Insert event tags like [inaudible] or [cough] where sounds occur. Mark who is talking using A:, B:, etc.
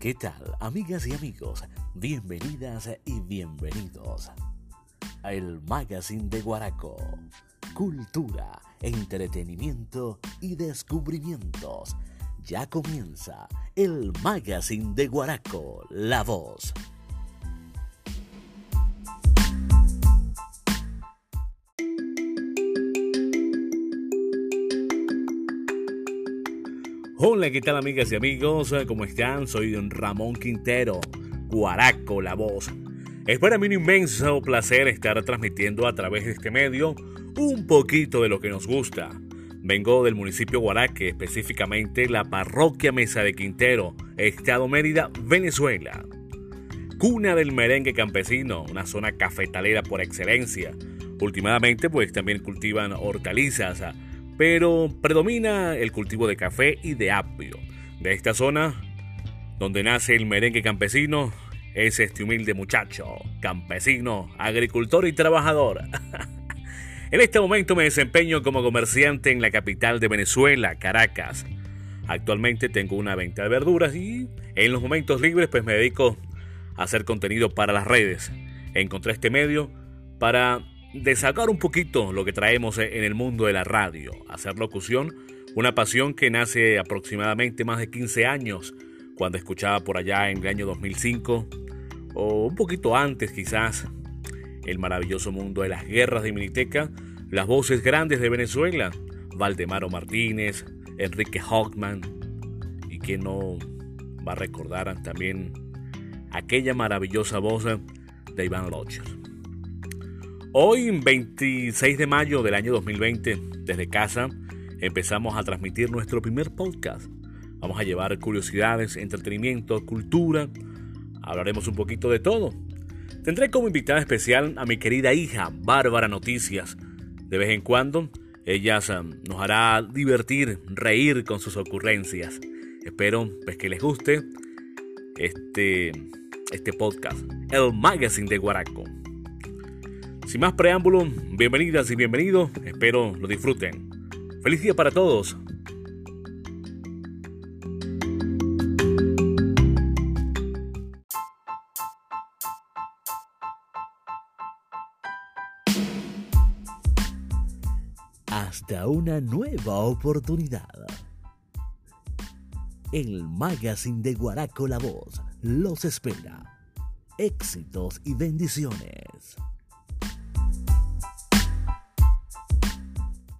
A: ¿Qué tal, amigas y amigos? Bienvenidas y bienvenidos a el Magazine de Guaraco. Cultura, entretenimiento y descubrimientos. Ya comienza el Magazine de Guaraco, La Voz. Hola, ¿qué tal amigas y amigos? ¿Cómo están? Soy don Ramón Quintero, Guaraco, la voz. Es para mí un inmenso placer estar transmitiendo a través de este medio un poquito de lo que nos gusta. Vengo del municipio Guaraque, específicamente la parroquia Mesa de Quintero, Estado Mérida, Venezuela. Cuna del merengue campesino, una zona cafetalera por excelencia. Últimamente pues también cultivan hortalizas, pero predomina el cultivo de café y de apio. De esta zona, donde nace el merengue campesino, es este humilde muchacho, campesino, agricultor y trabajador. [laughs] en este momento me desempeño como comerciante en la capital de Venezuela, Caracas. Actualmente tengo una venta de verduras y en los momentos libres pues me dedico a hacer contenido para las redes. Encontré este medio para de sacar un poquito lo que traemos en el mundo de la radio, hacer locución, una pasión que nace aproximadamente más de 15 años, cuando escuchaba por allá en el año 2005, o un poquito antes quizás, el maravilloso mundo de las guerras de Miniteca, las voces grandes de Venezuela, Valdemaro Martínez, Enrique Hockman, y que no va a recordar también aquella maravillosa voz de Iván Locher. Hoy, 26 de mayo del año 2020, desde casa, empezamos a transmitir nuestro primer podcast. Vamos a llevar curiosidades, entretenimiento, cultura. Hablaremos un poquito de todo. Tendré como invitada especial a mi querida hija, Bárbara Noticias. De vez en cuando, ella nos hará divertir, reír con sus ocurrencias. Espero pues, que les guste este, este podcast, el Magazine de Guaraco. Sin más preámbulo, bienvenidas y bienvenidos, espero lo disfruten. Feliz día para todos. Hasta una nueva oportunidad. El magazine de Guaraco La Voz los espera. Éxitos y bendiciones.